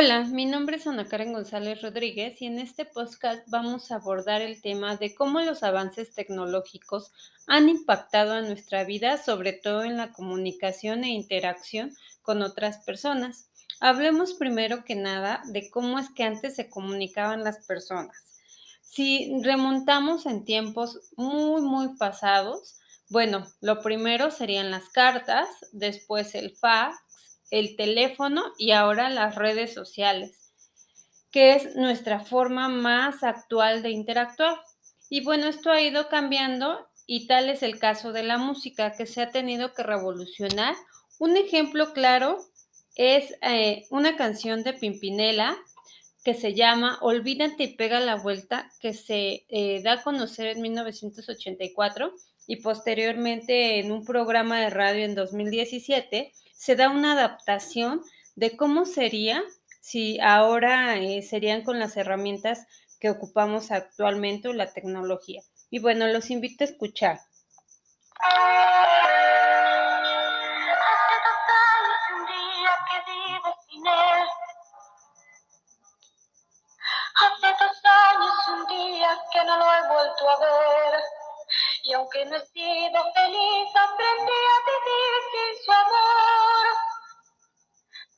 Hola, mi nombre es Ana Karen González Rodríguez y en este podcast vamos a abordar el tema de cómo los avances tecnológicos han impactado a nuestra vida, sobre todo en la comunicación e interacción con otras personas. Hablemos primero que nada de cómo es que antes se comunicaban las personas. Si remontamos en tiempos muy, muy pasados, bueno, lo primero serían las cartas, después el fax, el teléfono y ahora las redes sociales, que es nuestra forma más actual de interactuar. Y bueno, esto ha ido cambiando y tal es el caso de la música, que se ha tenido que revolucionar. Un ejemplo claro es eh, una canción de Pimpinela que se llama Olvídate y pega la vuelta, que se eh, da a conocer en 1984 y posteriormente en un programa de radio en 2017 se da una adaptación de cómo sería si ahora eh, serían con las herramientas que ocupamos actualmente o la tecnología. Y bueno, los invito a escuchar. Hace dos años un día que no lo he vuelto a ver. Y aunque no he sido feliz, aprendí a vivir sin su amor.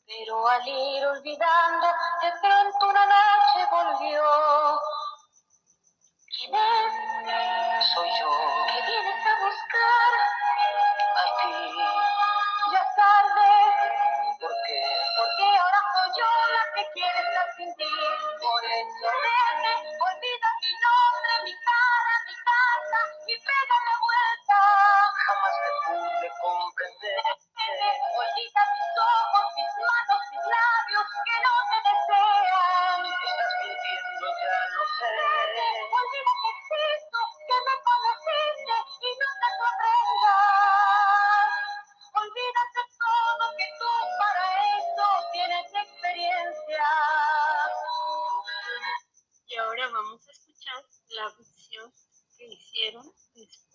Pero al ir olvidando, de pronto una noche volvió. Que hicieron después.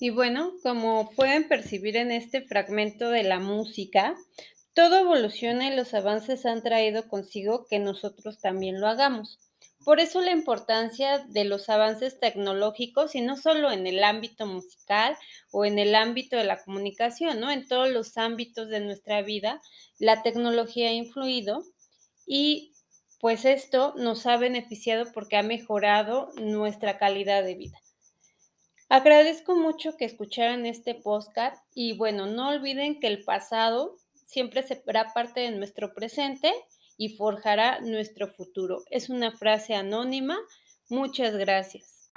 Y bueno, como pueden percibir en este fragmento de la música, todo evoluciona y los avances han traído consigo que nosotros también lo hagamos. Por eso la importancia de los avances tecnológicos y no solo en el ámbito musical o en el ámbito de la comunicación, ¿no? En todos los ámbitos de nuestra vida, la tecnología ha influido y pues esto nos ha beneficiado porque ha mejorado nuestra calidad de vida. Agradezco mucho que escucharan este podcast y bueno, no olviden que el pasado siempre será parte de nuestro presente y forjará nuestro futuro. Es una frase anónima. Muchas gracias.